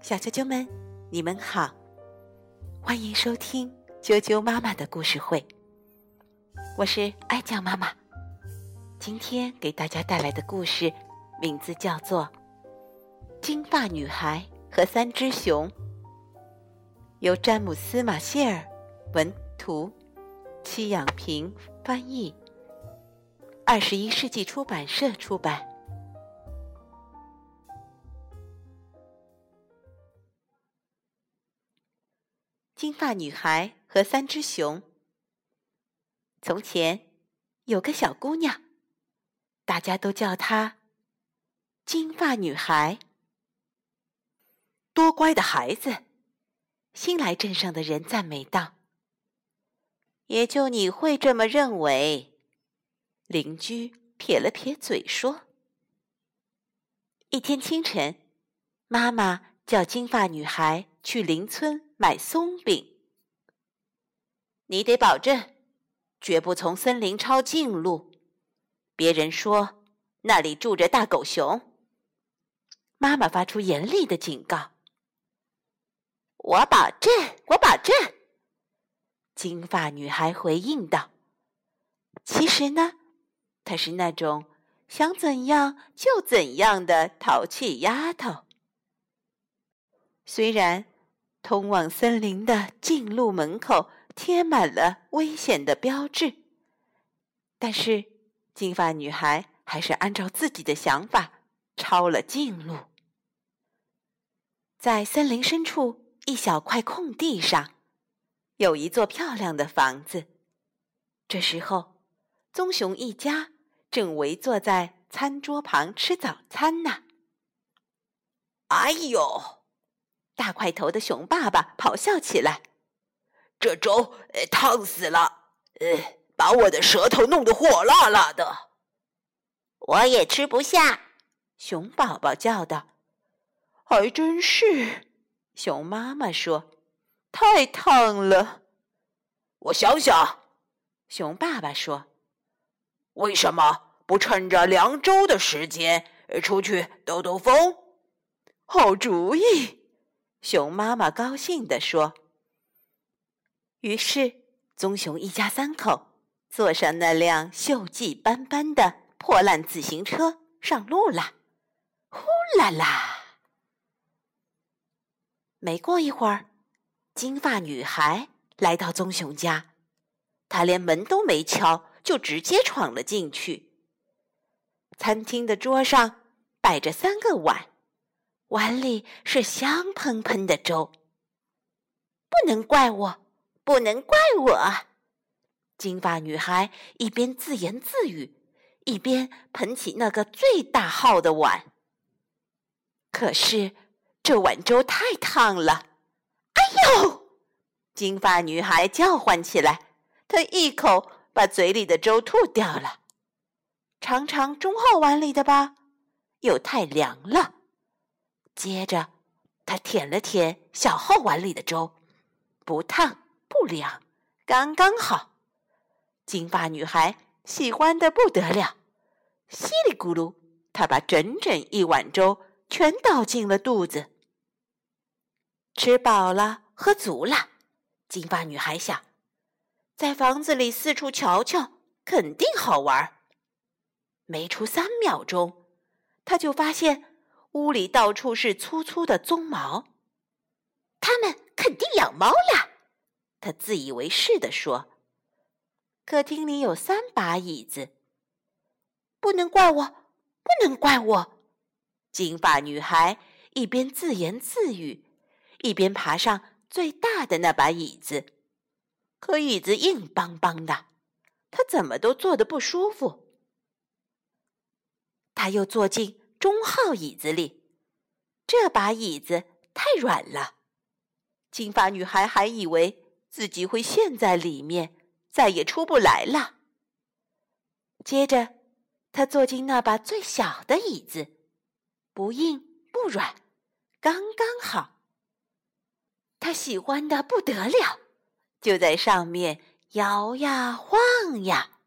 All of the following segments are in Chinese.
小啾啾们，你们好，欢迎收听啾啾妈妈的故事会。我是爱酱妈妈，今天给大家带来的故事名字叫做《金发女孩和三只熊》，由詹姆斯·马歇尔文图，戚养平翻译，二十一世纪出版社出版。金发女孩和三只熊。从前有个小姑娘，大家都叫她金发女孩。多乖的孩子！新来镇上的人赞美道。也就你会这么认为。邻居撇了撇嘴说：“一天清晨，妈妈叫金发女孩去邻村买松饼。你得保证。”绝不从森林抄近路。别人说那里住着大狗熊。妈妈发出严厉的警告。我保证，我保证。金发女孩回应道：“其实呢，她是那种想怎样就怎样的淘气丫头。虽然通往森林的近路门口。”贴满了危险的标志，但是金发女孩还是按照自己的想法抄了近路。在森林深处一小块空地上，有一座漂亮的房子。这时候，棕熊一家正围坐在餐桌旁吃早餐呢。哎呦！大块头的熊爸爸咆哮起来。这粥烫死了，呃，把我的舌头弄得火辣辣的，我也吃不下。熊宝宝叫道：“还真是。”熊妈妈说：“太烫了。”我想想，熊爸爸说：“为什么不趁着凉粥的时间出去兜兜风？”好主意，熊妈妈高兴地说。于是，棕熊一家三口坐上那辆锈迹斑斑的破烂自行车上路了。呼啦啦！没过一会儿，金发女孩来到棕熊家，她连门都没敲，就直接闯了进去。餐厅的桌上摆着三个碗，碗里是香喷喷的粥。不能怪我。不能怪我，金发女孩一边自言自语，一边捧起那个最大号的碗。可是这碗粥太烫了，哎呦！金发女孩叫唤起来，她一口把嘴里的粥吐掉了。尝尝中号碗里的吧，又太凉了。接着，他舔了舔小号碗里的粥，不烫。不凉，刚刚好。金发女孩喜欢的不得了，稀里咕噜，她把整整一碗粥全倒进了肚子。吃饱了，喝足了，金发女孩想，在房子里四处瞧瞧，肯定好玩。没出三秒钟，她就发现屋里到处是粗粗的鬃毛，他们肯定养猫了。他自以为是地说：“客厅里有三把椅子，不能怪我，不能怪我。”金发女孩一边自言自语，一边爬上最大的那把椅子。可椅子硬邦邦的，她怎么都坐得不舒服。她又坐进中号椅子里，这把椅子太软了。金发女孩还以为。自己会陷在里面，再也出不来了。接着，他坐进那把最小的椅子，不硬不软，刚刚好。他喜欢的不得了，就在上面摇呀晃呀，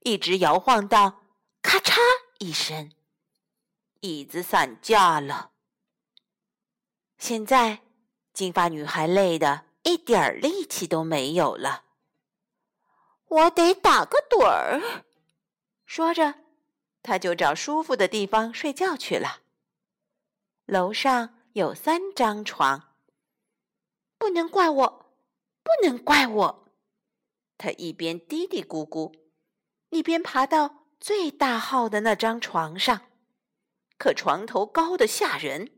一直摇晃到咔嚓一声，椅子散架了。现在，金发女孩累得一点力气都没有了。我得打个盹儿。说着，她就找舒服的地方睡觉去了。楼上有三张床，不能怪我，不能怪我。她一边嘀嘀咕咕，一边爬到最大号的那张床上。可床头高的吓人。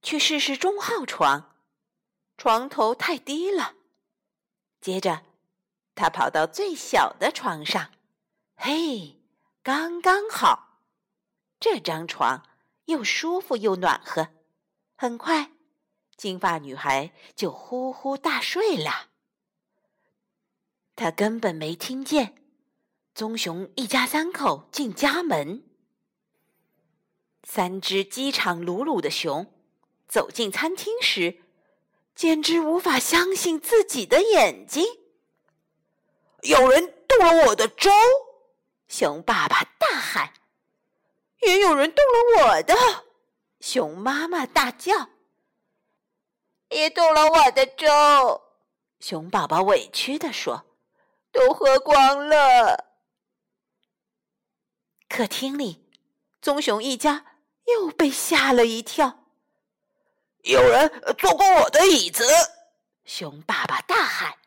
去试试中号床，床头太低了。接着，他跑到最小的床上，嘿，刚刚好。这张床又舒服又暖和。很快，金发女孩就呼呼大睡了。她根本没听见棕熊一家三口进家门。三只饥肠辘辘的熊走进餐厅时，简直无法相信自己的眼睛。有人动了我的粥！熊爸爸大喊。也有人动了我的！熊妈妈大叫。也动了我的粥！熊宝宝委屈地说：“都喝光了。”客厅里，棕熊一家。又被吓了一跳。有人坐过我的椅子！熊爸爸大喊。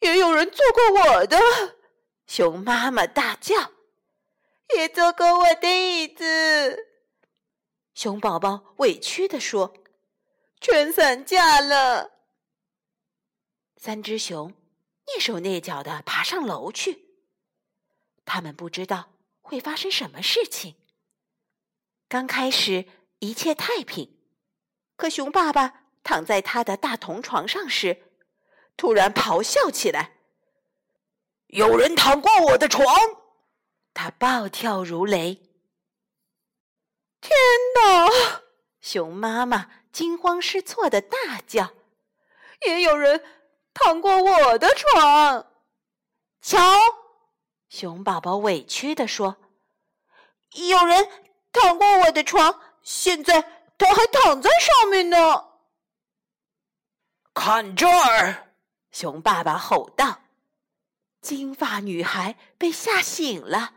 也有人坐过我的！熊妈妈大叫。也坐过我的椅子！熊宝宝委屈地说：“全散架了。”三只熊蹑手蹑脚的爬上楼去。他们不知道会发生什么事情。刚开始一切太平，可熊爸爸躺在他的大铜床上时，突然咆哮起来：“有人躺过我的床！”他暴跳如雷。天哪！熊妈妈惊慌失措的大叫：“也有人躺过我的床！”瞧，熊宝宝委屈地说：“有人。”躺过我的床，现在他还躺在上面呢。看这儿！熊爸爸吼道。金发女孩被吓醒了，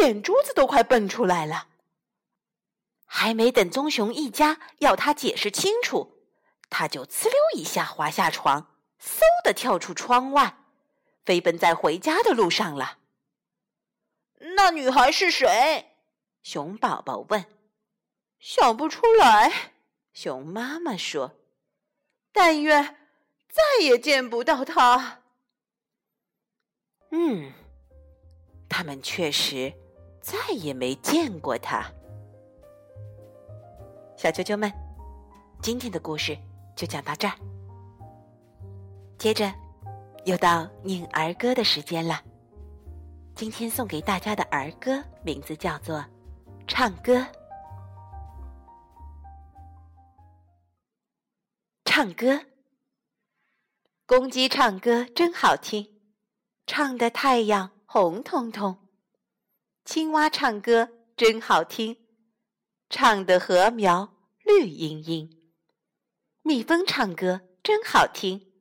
眼珠子都快蹦出来了。还没等棕熊一家要他解释清楚，他就呲溜一下滑下床，嗖的跳出窗外，飞奔在回家的路上了。那女孩是谁？熊宝宝问：“想不出来。”熊妈妈说：“但愿再也见不到他。”嗯，他们确实再也没见过他。小啾啾们，今天的故事就讲到这儿。接着又到念儿歌的时间了。今天送给大家的儿歌名字叫做。唱歌，唱歌。公鸡唱歌真好听，唱的太阳红彤彤；青蛙唱歌真好听，唱的禾苗绿茵茵；蜜蜂唱歌真好听，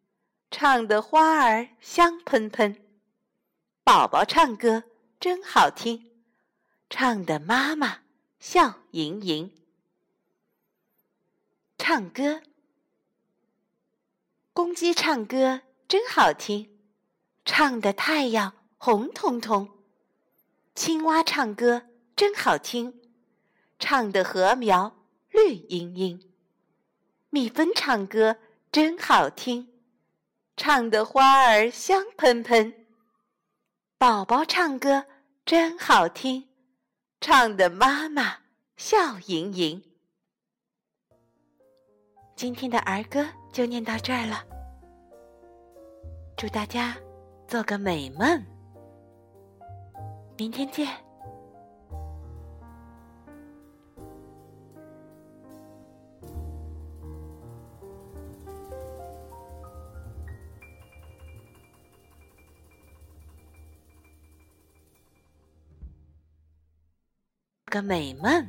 唱的花儿香喷喷；宝宝唱歌真好听。唱的妈妈笑盈盈，唱歌。公鸡唱歌真好听，唱的太阳红彤彤；青蛙唱歌真好听，唱的禾苗绿茵茵；蜜蜂唱歌真好听，唱的花儿香喷喷；宝宝唱歌真好听。唱的妈妈笑盈盈。今天的儿歌就念到这儿了，祝大家做个美梦，明天见。个美梦。